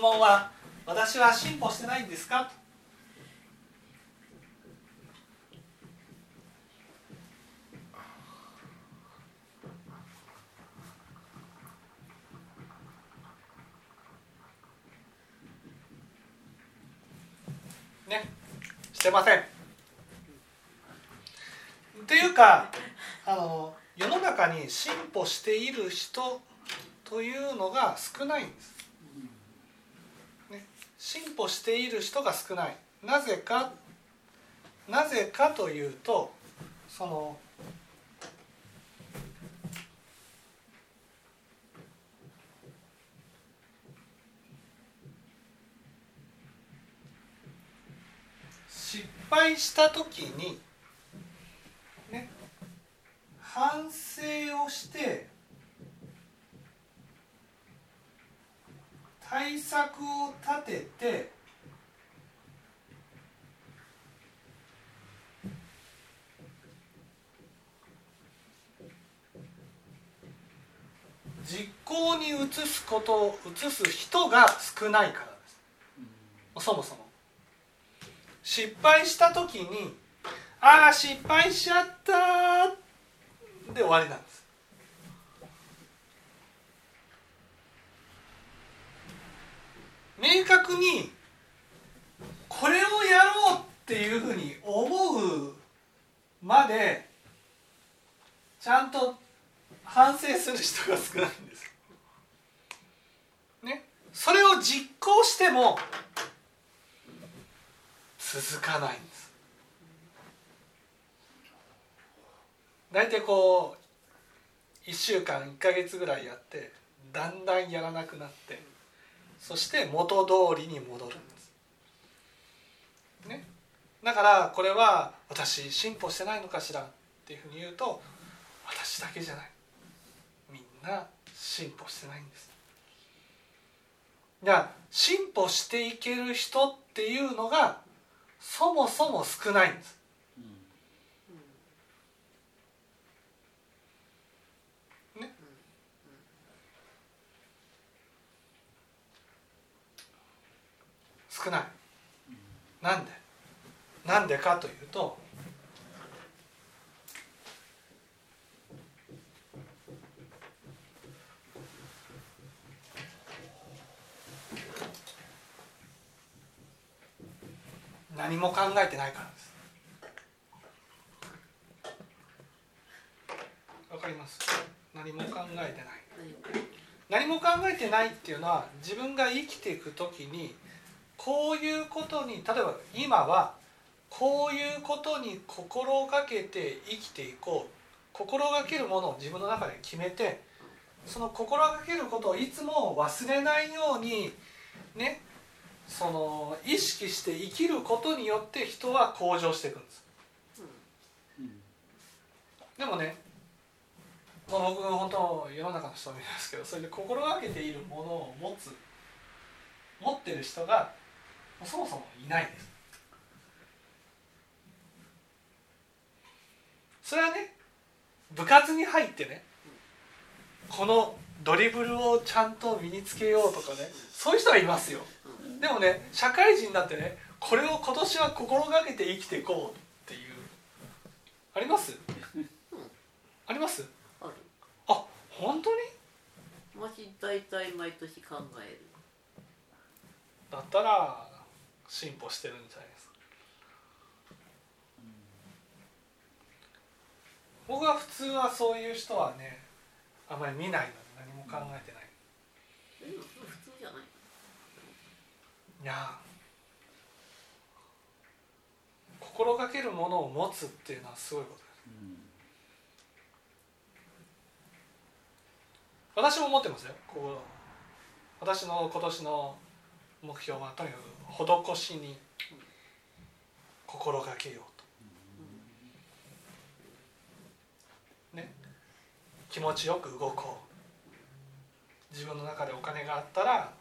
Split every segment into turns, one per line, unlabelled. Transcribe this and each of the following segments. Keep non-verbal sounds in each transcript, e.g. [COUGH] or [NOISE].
質問は「私は進歩してないんですか?」ねしてませんっていうかあの世の中に進歩している人というのが少ないんです、進歩している人が少ない。なぜかなぜかというとその失敗した時にね反省をして対策を立てて実行に移すこと移す人が少ないからです、そもそも。失敗した時にああ失敗しちゃったで終わりなんです明確にこれをやろうっていうふうに思うまでちゃんと反省する人が少ないんです。ね、それを実行しても続かないんです大体こう1週間1か月ぐらいやってだんだんやらなくなってそして元通りに戻るんです。ね、だからこれは私進歩してないのかしらっていうふうに言うと私だけじゃないみんな進歩してないんです。じゃあ進歩していける人っていうのがそもそも少ないんです。少ない。なんで？なんでかというと何も考えてないからです。わかります？何も考えてない。何も考えてないっていうのは自分が生きていく時にこういうことに例えば今はこういうことに心がけて生きていこう心がけるものを自分の中で決めてその心がけることをいつも忘れないようにねその意識して生きることによって人は向上していくんです。でもねまあ、僕本当世の中の人もいますけどそれで心がけているものを持つ持ってる人がそもそもいないです。それはね部活に入ってねこのドリブルをちゃんと身につけようとかねそういう人はいますよ。でもね社会人になってねこれを今年は心がけて生きていこうっていう。あります？あります？
ある。
あ本当に？
もし大体毎年考える。
だったら進歩してるんじゃないですか、僕は普通はそういう人はねあまり見ないので何も考えてない、
うん、普通じゃない。
いや心がけるものを持つっていうのはすごいことです、うん、私も持ってますよ。こう私の今年の目標はとにかく施しに心がけようと。ね、気持ちよく動こう自分の中でお金があったら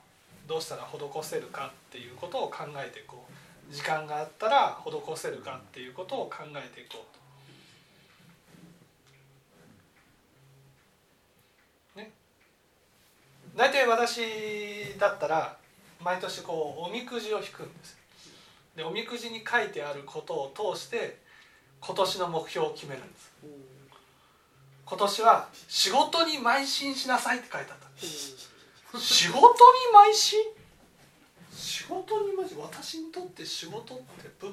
どうしたら施せるかっていうことを考えていこう時間があったら施せるかっていうことを考えていこうと。ね、大体私だったら毎年こうおみくじを引くんです。よでおみくじに書いてあることを通して今年の目標を決めるんです。今年は仕事に邁進しなさいって書いてあった仕事に邁進？仕事に邁進私にとって仕事って仏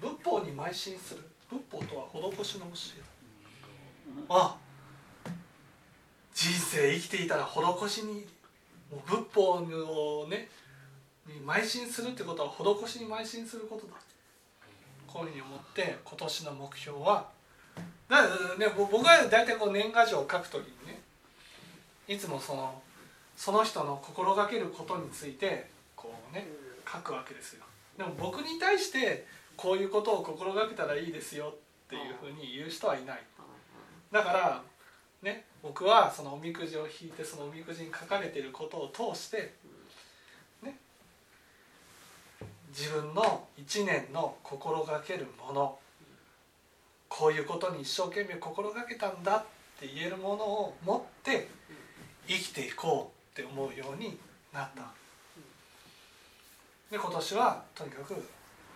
法。仏法に邁進する。仏法とは施しの教えあ人生生きていたら施しにもう仏法をねに邁進するってことは施しに邁進することだ。こういうふうに思って今年の目標は。だね僕は大体こう年賀状を書くときにねいつもそのその人の心がけることについてこうね書くわけですよ。でも僕に対してこういうことを心がけたらいいですよっていうふうに言う人はいない。だからね僕はそのおみくじを引いてそのおみくじに書かれていることを通してね自分の一年の心がけるものこういうことに一生懸命心がけたんだって言えるものを持って生きていこうって思うようになった。で今年はとにかく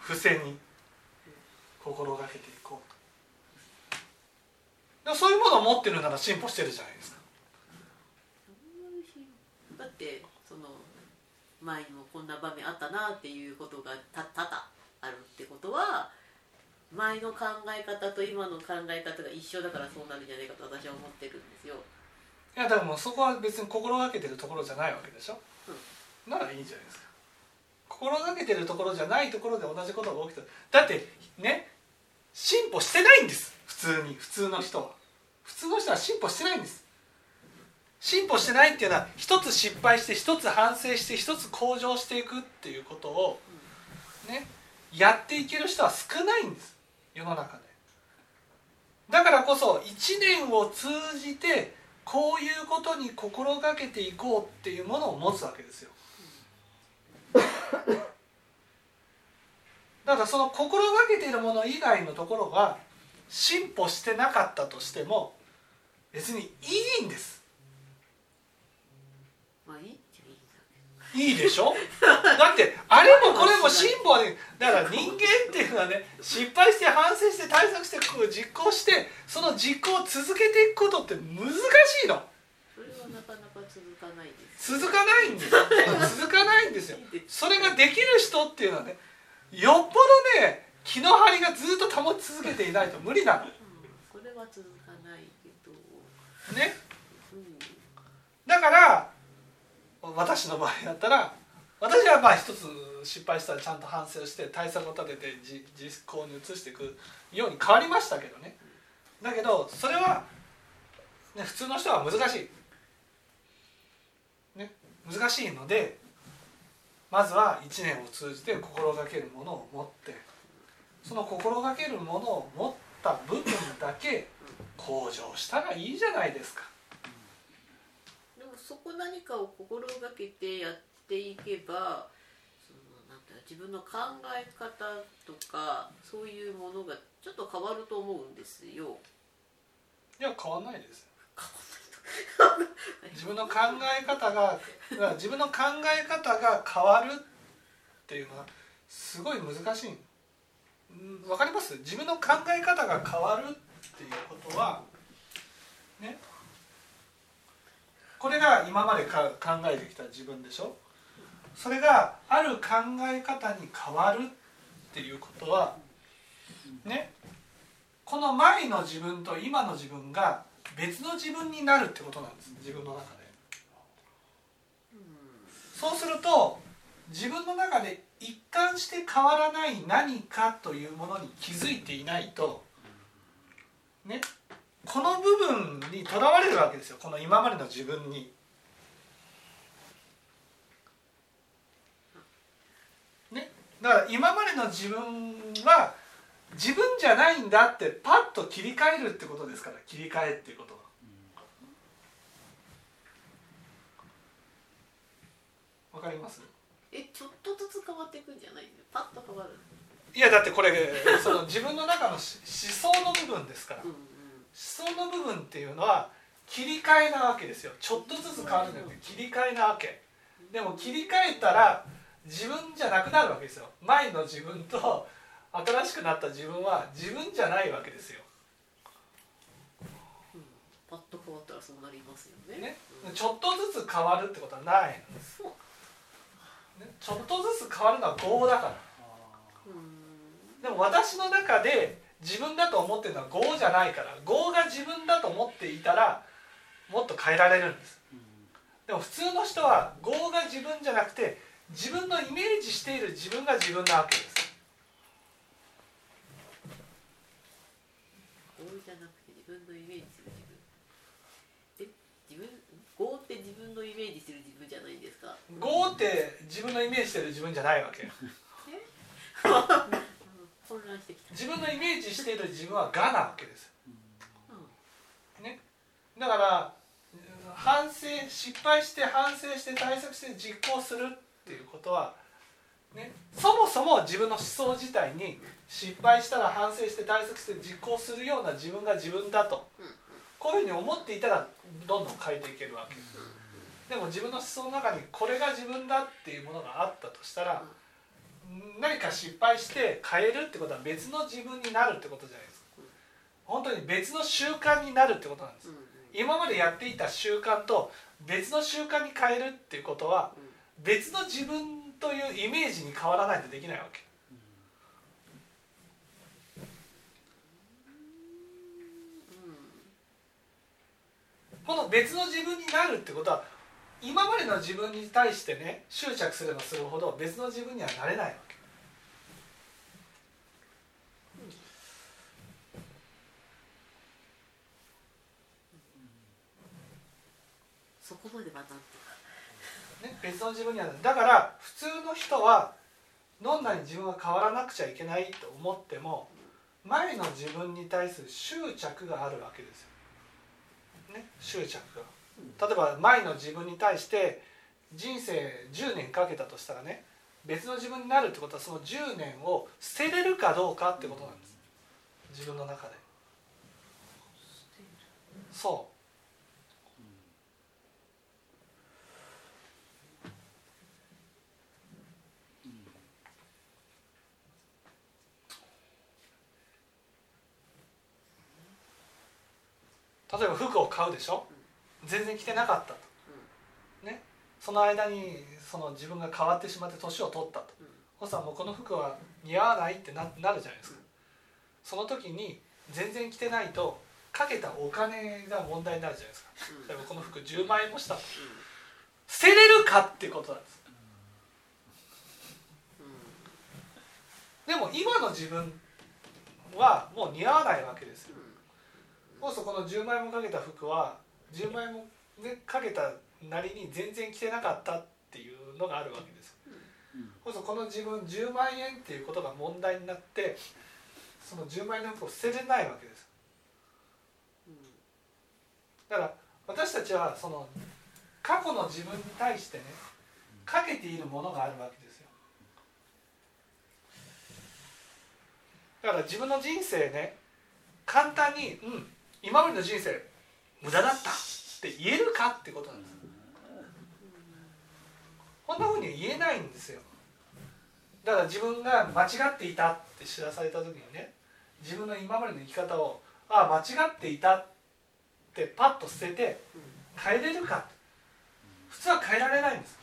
付箋に心がけていこう。そういうものを持ってるなら進歩してるじゃないですか。
だってその前にもこんな場面あったなっていうことがた多々あるってことは前の考え方と今の考え方が一緒だからそうなるんじゃないかと私は思ってるんですよ。
いやだからもうそこは別に心がけてるところじゃないわけでしょ、ならいいじゃないですか。心がけてるところじゃないところで同じことが起きてる。だってね進歩してないんです。普通に。普通の人は普通の人は進歩してないんです。進歩してないっていうのは一つ失敗して一つ反省して一つ向上していくっていうことをねやっていける人は少ないんです。世の中で。だからこそ1年を通じてこういうことに心がけていこうっていうものを持つわけですよ。だからその心がけているもの以外のところは進歩してなかったとしても別にいいんです。
まあいいいい
でしょ？だってあれもこれも進歩はねだから人間っていうのはね失敗して反省して対策して実行してその実行を続けていくことって難しいの。
どそれはなかなか続かないです。
続かないんですよ。続かないんですよ。それができる人っていうのはねよっぽどね気の張りがずっと保ち続けていないと無理なの。
うん、これは続かないけど、
ね。
うん、
だから私の場合だったら私はまあ一つ失敗したらちゃんと反省をして対策を立ててじ実行に移していくように変わりましたけどね。だけどそれは、ね、普通の人は難しい、ね、難しいのでまずは1年を通じて心がけるものを持ってその心がけるものを持った部分だけ向上したらいいじゃないですか。
でもそこ何かを心がけてやっていけばそのなんて自分の考え方とかそういうものがちょっと変わると思うんですよ。
いや変わんないです自分の考え方が自分の考え方が変わるっていうのはすごい難しいうんわかります？自分の考え方が変わるっていうことはね？これが今までか考えてきた自分でしょ？それがある考え方に変わるっていうことはね？この前の自分と今の自分が別の自分になるってことなんです。自分の中で。そうすると自分の中で一貫して変わらない何かというものに気づいていないとねこの部分にとらわれるわけですよこの今までの自分に。ね、だから今までの自分は自分じゃないんだってパッと切り替えるってことですから切り替えっていうことは。わかります？
えちょっとずつ変わっていくんじゃないの？パッと変わる。
いやだってこれ [LAUGHS] その自分の中のし思想の部分ですから。
うん
思想の部分っていうのは切り替えなわけですよ。ちょっとずつ変わるんじゃなくて切り替えなわけ。でも切り替えたら自分じゃなくなるわけですよ。前の自分と新しくなった自分は自分じゃないわけですよ、
うん。パッと変わったらそうなりますよね。
ね。
うん。
ちょっとずつ変わるってことはないの。です、
そう
ね、ちょっとずつ変わるのは業だから。
うん。
でも私の中で自分だと思ってるのは業じゃないから業が自分だと思っていたらもっと変えられるんです。でも普通の人は業が自分じゃなくて自分のイメージしている自分が自分なわけです。
合じゃなくて自分のイメージする自分。え自分合って自分のイメージする自分ですか？
業って自分のイメージしている自分じゃないわけ
うん [LAUGHS] 混乱してきた。
自分のイメージしている自分は我なわけです。
うん。
ね？だから反省失敗して反省して対策して実行するっていうことは、ね、そもそも自分の思想自体に失敗したら反省して対策して実行するような自分が自分だと。
うん
こういうふうに思っていたらどんどん変えていけるわけ。でも自分の思想の中にこれが自分だっていうものがあったとしたら何か失敗して変えるってことは別の自分になるってことじゃないですか。本当に別の習慣になるってことなんです。今までやっていた習慣と別の習慣に変えるっていうことは
うん
別の自分というイメージに変わらないとできないわけ。この別の自分になるってことは今までの自分に対してね執着すればするほど別の自分にはなれないわけ
そこまで
ね、別の自分にはだから普通の人はどんなに自分が変わらなくちゃいけないと思っても前の自分に対する執着があるわけですよ。ね、執着が。例えば前の自分に対して人生10年かけたとしたらね別の自分になるってことはその10年を捨てれるかどうかってことなんです。自分の中で。そう。例えば服を買うでしょ？全然着てなかったと、ね、その間にその自分が変わってしまって年を取ったと。
うん。
そしたらもうこの服は似合わないってななるじゃないですか。その時に全然着てないとかけたお金が問題になるじゃないですか。
うん。
例えばこの服10万円もしたと。
う
捨てれるかっていうことなんです。
ん。
でも今の自分はもう似合わないわけですよ。そうするとこの10万円もかけた服は10万円も、ね、かけたなりに全然着てなかったっていうのがあるわけです。そうするとこの自分10万円っていうことが問題になってその10万円の服を捨てれないわけです。
うん
だから私たちはその過去の自分に対してねかけているものがあるわけですよ。だから自分の人生ね簡単に「うん今までの人生無駄だった」って言えるかってことなんです。こんなふうには言えないんですよ。だから自分が間違っていたって知らされた時にね自分の今までの生き方をああ間違っていたってパッと捨てて変えれるか普通は変えられないんです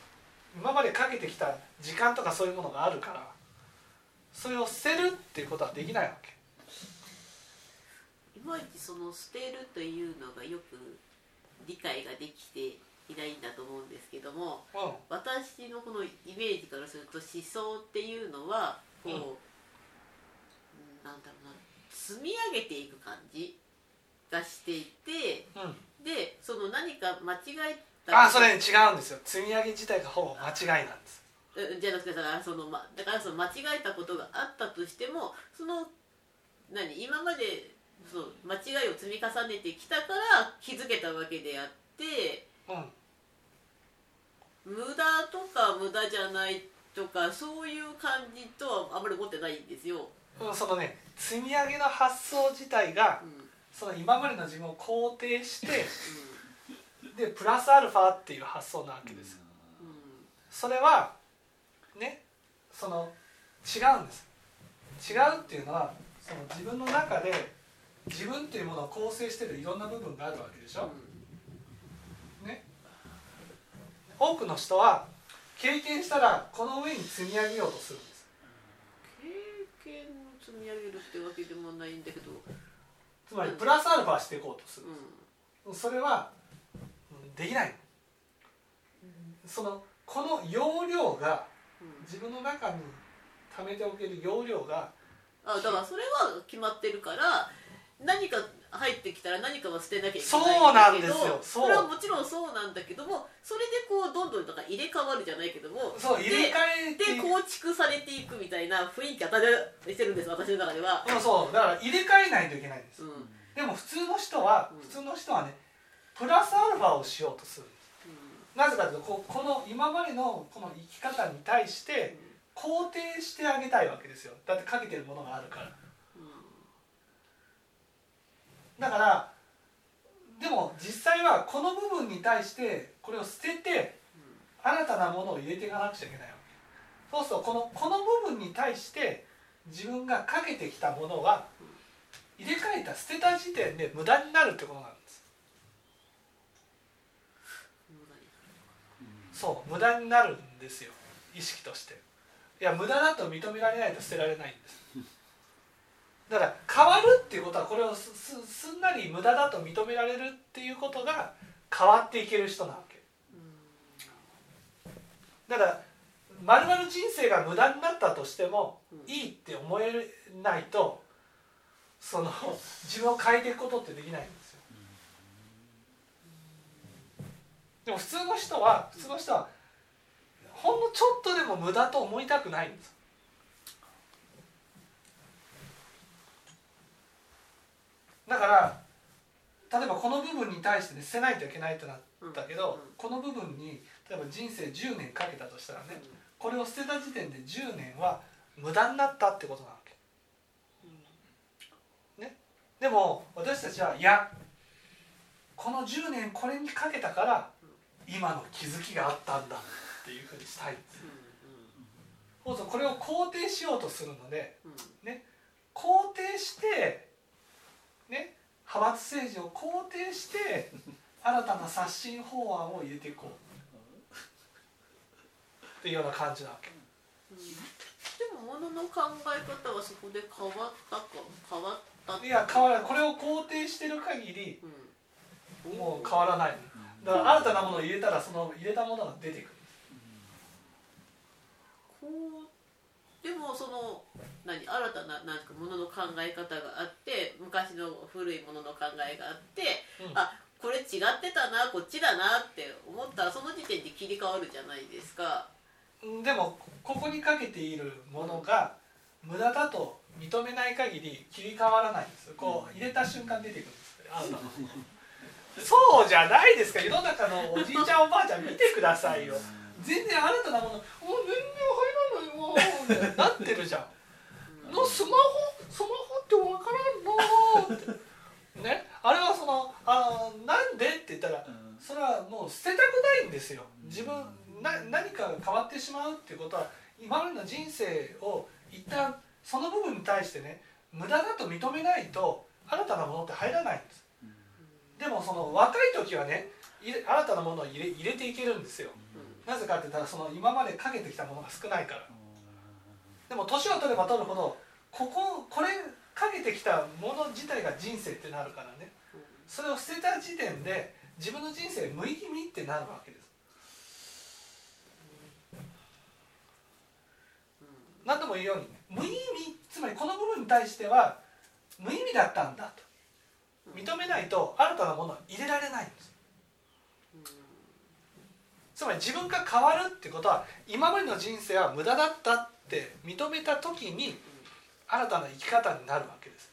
今までかけてきた時間とかそういうものがあるからそれを捨てるっていうことはできないわけ
まいちその捨てるというのがよく理解ができていないんだと思うんですけども
うん。
私のこのイメージからすると思想っていうのはこう、
うん
うんなんだろうな積み上げていく感じがしていて
うん。
でその何か間違えた
あそれ、ね、違うんですよ。積み上げ自体がほぼ間違いなんです。
うんじゃなくてだからそのまだからその間違えたことがあったとしてもその何今までそう間違いを積み重ねてきたから気づけたわけであって
うん。
無駄とか無駄じゃないとかそういう感じとはあまり思ってないんですよ。
うんそのね積み上げの発想自体が
うん。
その今までの自分を肯定して
う
でプラスアルファっていう発想なわけですよ。
んうん。
それはねその違うんです。違うっていうのはその自分の中で自分っていうものを構成しているいろんな部分があるわけでしょ、ね。多くの人は経験したらこの上に積み上げようとするんです。
経験を積み上げるってわけでもないんだけど、
つまりプラスアルファしていこうとする
う
それはうんできない。そのこの容量が
ん。
自分の中に溜めておける容量が
あだからそれは決まってるから何か入ってきたら何かは捨てなきゃいけない
そうなんですよ。そ
れはもちろんそうなんだけどもそれでこうどんどんとか入れ替わるじゃないけども
そう入れ替えて
で構築されていくみたいな雰囲気与えしてるんです私の中では、
うんそう。だから入れ替えないといけないんです。
うん。うん
でも普通の人は
うん。
普通の人はねプラスアルファをしようとする。なぜかというとここの今までのこの生き方に対して肯定してあげたいわけですよ。だってかけてるものがあるからだからでも実際はこの部分に対してこれを捨てて新たなものを入れていかなくちゃいけないわけ。そうするとこのこの部分に対して自分がかけてきたものは入れ替えた捨てた時点で無駄になるってことなんです。そう無駄になるんですよ。意識として。いや無駄だと認められないと捨てられないんですだから変わるっていうことはこれをすすすんなり無駄だと認められるっていうことが変わっていける人なわけ。だからまるまる人生が無駄になったとしても
うん。
いいって思えないとその自分を変えていくことってできないんですよ。でも普通の人は普通の人はほんのちょっとでも無駄と思いたくないんですだから例えばこの部分に対してね捨てないといけないってなったけど、
うん。
この部分に例えば人生10年かけたとしたらねこれを捨てた時点で10年は無駄になったってことなわけ。でも私たちはいやこの10年これにかけたから今の気づきがあったんだっていうふうにしたいんですこれを肯定しようとするので肯定してね派閥政治を肯定して新たな刷新法案を入れていこう。っていうような感じなわけ。
でも物の考え方はそこで変わったか変わった
いや変わらない。これを肯定してる限り
うん。
もう変わらない。だから新たなものを入れたらその入れたものが出てくる。
こうでもその何新たななんかものの考え方があって昔の古いものの考えがあって、
うん。
あこれ違ってたなこっちだなって思ったらその時点で切り替わるじゃないですか。
うんでもここにかけているものが無駄だと認めない限り切り替わらないんです。こう入れた瞬間出てくるんですそうじゃないですか世の中のおじいちゃんおばあちゃん見てくださいよ。全然新たなもの「お全然入らないわ」ってなってるじゃん。のスマホスマホってわからんなーって。ね？あれはそのあーなんでって言ったらそれはもう捨てたくないんですよ。自分な何かが変わってしまうっていうことは今までの人生を一旦その部分に対してね無駄だと認めないと新たなものって入らないんです。でもその若い時はね新たなものを入れ入れていけるんですよ。なぜかって言ったらその今までかけてきたものが少ないからでも年を取れば取るほどこここれかけてきたもの自体が人生ってなるからね。それを捨てた時点で自分の人生無意味ってなるわけです。何度も言うように無意味つまりこの部分に対しては無意味だったんだと。認めないと新たなものは入れられないんです。つまり自分が変わるってことは今までの人生は無駄だったって認めた時に新たな生き方になるわけです。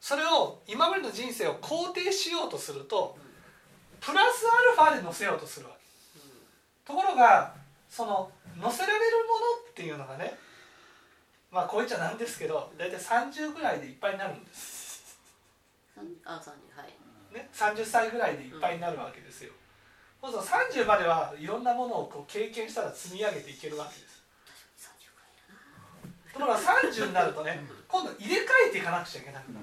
それを今までの人生を肯定しようとするとプラスアルファで乗せようとするわけ。ところがその乗せられるものっていうのがねまあこう言っちゃなんですけど大体30ぐらいでいっぱいになるんです、
あ三人はい。
ね、30歳ぐらいでいっぱいになるわけですよそうそう30まではいろんなものをこう経験したら積み上げていけるわけです。ところが30になるとね今度入れ替えていかなくちゃいけなくな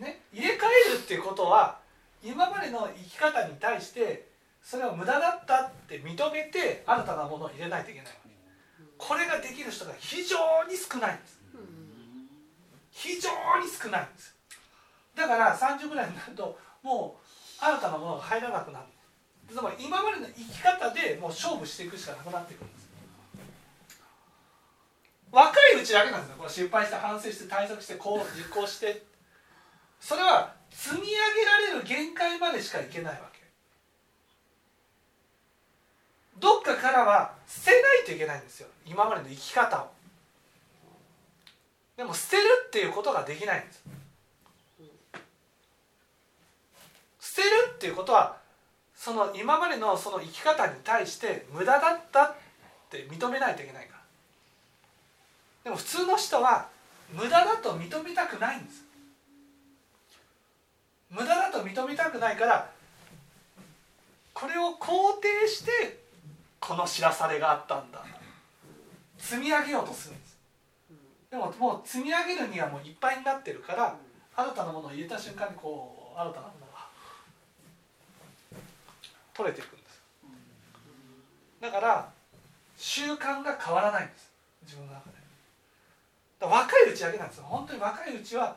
る、ね、入れ替えるっていうことは今までの生き方に対してそれは無駄だったって認めて新たなものを入れないといけないわけ。これができる人が非常に少ないんです。非常に少ないんです。だから30ぐらいになるともう新たなものが入らなくなるつまり今までの生き方でもう勝負していくしかなくなってくるんです若いうちだけなんですよこれ失敗して反省して対策してこう実行してそれは積み上げられる限界までしかいけないわけ。どっかからは捨てないといけないんですよ。今までの生き方を。でも捨てるっていうことができないんです。捨てるっていうことはその今までのその生き方に対して無駄だったって認めないといけないから。でも普通の人は無駄だと認めたくないんです。無駄だと認めたくないからこれを肯定してこの知らされがあったんだ。積み上げようとするんです。でももう積み上げるにはもういっぱいになってるから新たなものを入れた瞬間にこう新たなものが取れていくんです。だから習慣が変わらないんです。自分の中で。だ若いうちだけなんですよ。本当に若いうちは、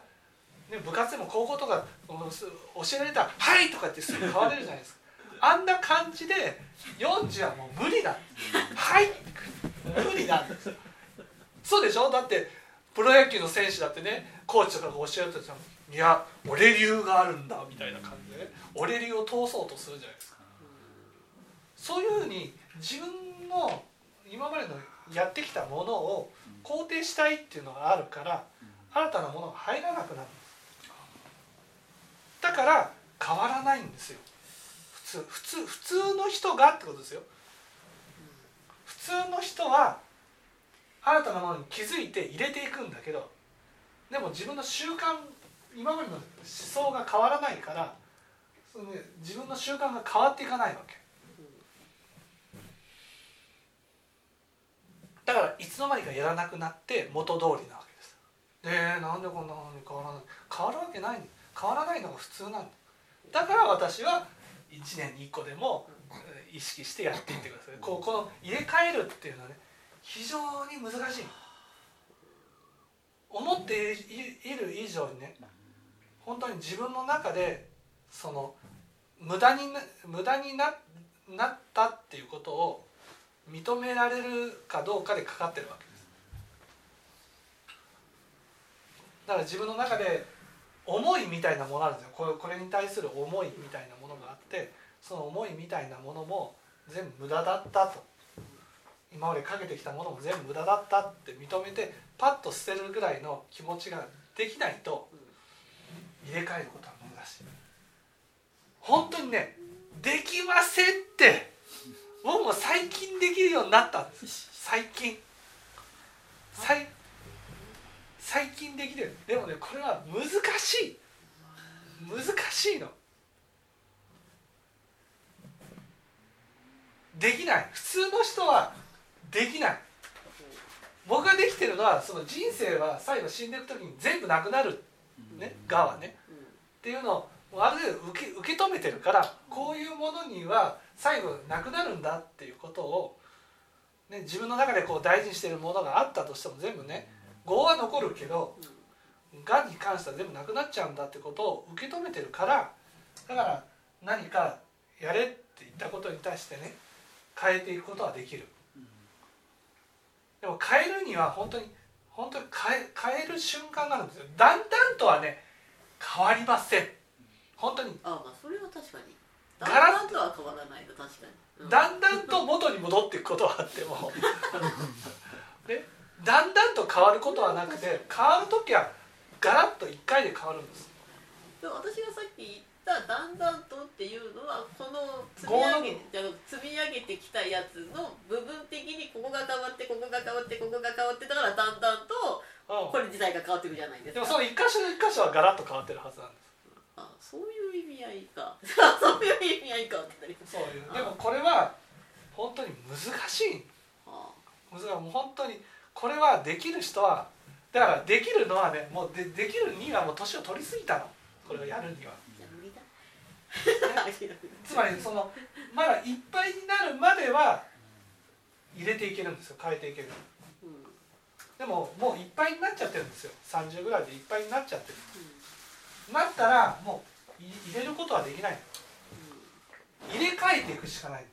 ね、部活でも高校とか教えられたら「はい!」とかってすぐ変われるじゃないですか。あんな感じで40はもう無理だ。はい。無理なんですそうでしょ？だってプロ野球の選手だってねコーチとかが教えるといや俺流があるんだみたいな感じでね。俺流を通そうとするじゃないですか。そういうふうに自分の今までのやってきたものを肯定したいっていうのがあるから新たなものが入らなくなる。だから変わらないんですよ。普通普通普通の人がってことですよ。普通の人は新たなものに気づいて入れていくんだけどでも自分の習慣今までの思想が変わらないからその、ね、自分の習慣が変わっていかないわけだからいつの間にかやらなくなって元通りなわけです。でなんでこんなのに変わらない？変わるわけない変わらないのが普通なんだ。だから私は1年に1個でも意識してやっていってください。こうこの入れ替えるっていうのはね非常に難しい思っている以上にね本当に自分の中でその無駄に無駄にななったっていうことを認められるかどうかでかかってるわけです。だから自分の中で思いみたいなものあるんですよ。これこれに対する思いみたいなものがあってその思いみたいなものも全部無駄だったと。今までかけてきたものも全部無駄だったって認めてパッと捨てるぐらいの気持ちができないと入れ替えることは難しい。本当にねできませんって僕も最近できるようになったんです。最近。最最近できる。でもねこれは難しい。難しいの。できない。普通の人はできない。僕ができてるのはその人生は最後死んでいく時に全部なくなる。ねがはね。っていうのをある程度受け受け止めてるからこういうものには最後なくなるんだっていうことを、ね、自分の中でこう大事にしてるものがあったとしても全部ね業は残るけどがん。に関しては全部なくなっちゃうんだってことを受け止めてるからだから何かやれって言ったことに対してね変えていくことはできる。でも変えるには本当に本当に変え変える瞬間があるんですよ。だんだんとはね変わりません。本当に。
あまあそれは確かに。
ガラ
は変わらないの確かに、うん。
だんだんと元に戻っていくことはあっても。[LAUGHS] ね。だんだんと変わることはなくて変わる時はガラッと1回で変わるんです。
でも私がさっき言った「だんだんと」っていうのはこの積み上げ積み上げてきたやつの部分的にここが変わってここが変わってここが変わってだからだんだんと
うん。
これ自体が変わっていくじゃないですか。
でもその一箇所の一箇所はガラッと変わってるはずなんです。
あそういう意味合いか。[LAUGHS] そういう意味合いかってなります。
そういうでもこれは本当に難しい。
は
難しい。もう本当にこれはできる人はだからできるのはねもうでできるにはもう年を取り過ぎたの。これをやるには。つまりそのまだいっぱいになるまでは入れていけるんですよ。変えていける
うんうん。
でももういっぱいになっちゃってるんですよ。30ぐらいでいっぱいになっちゃってる。なったらもうい入れることはできない。入れ替えていくしかない。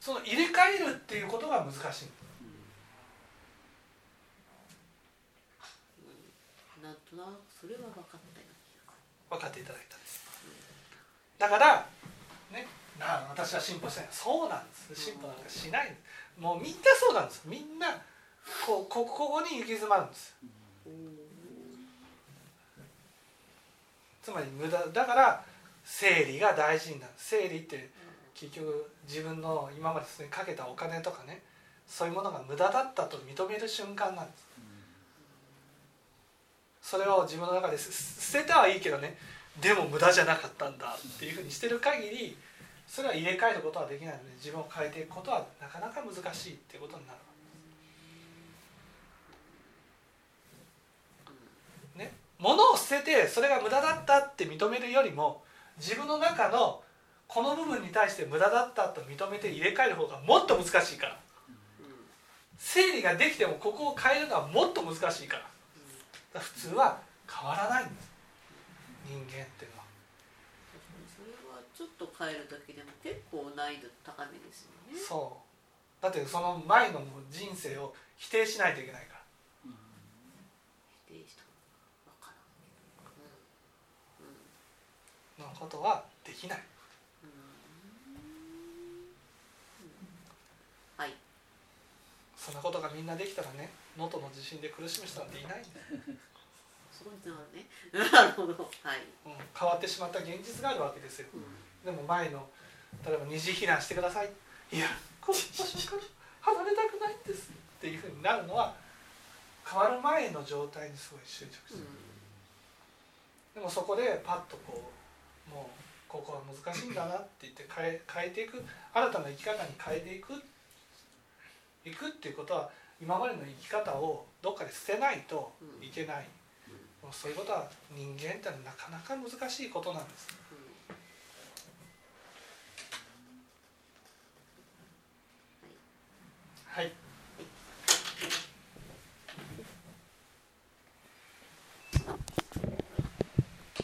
その入れ替えるっていうことが難しい。
なん。となくそれは分かったような気が
分かっていただいたん。ですだからねなあ私は進歩しないそうなん。です進歩なん。かしないもうみん。なそうなん。ですみん。なこうここに行き詰まるん。です
する
つまり無駄だから整理が大事になる。整理って結局自分の今までそれにかけたお金とかねそういうものが無駄だったと認める瞬間なんです。それを自分の中で捨てたはいいけどねでも無駄じゃなかったんだっていうふうにしてる限りそれは入れ替えることはできないので自分を変えていくことはなかなか難しいっていうことになるね物を捨ててそれが無駄だったって認めるよりも自分の中のこの部分に対して無駄だったと認めて入れ替える方がもっと難しいから。整理ができてもここを変えるのはもっと難しいから。普通は変わらないんです人間っていうのは。
それはちょっと変えるだけでも結構難易度高めですよね。
そう。だってその前の人生を否定しないといけないから
否定した分からんうん
のことはできない。
はい。
そんなことがみんなできたらね能登の地震で苦しむ人なんていないんだよ、
そこにつなね。[LAUGHS] なるほど。はい、
うん、変わってしまった現実があるわけですよ。
うん。
でも前の例えば二次避難してください。いやこの場所から離れたくないんですっていうふうになるのは変わる前の状態にすごい執着してる、でもそこでパッとこうもうここは難しいんだなって言って変え変えていく。新たな生き方に変えていく。いくっていうことは今までの生き方をどっかで捨てないといけない、もうそういうことは人間ってのはなかなか難しいことなんです。
うん。
はい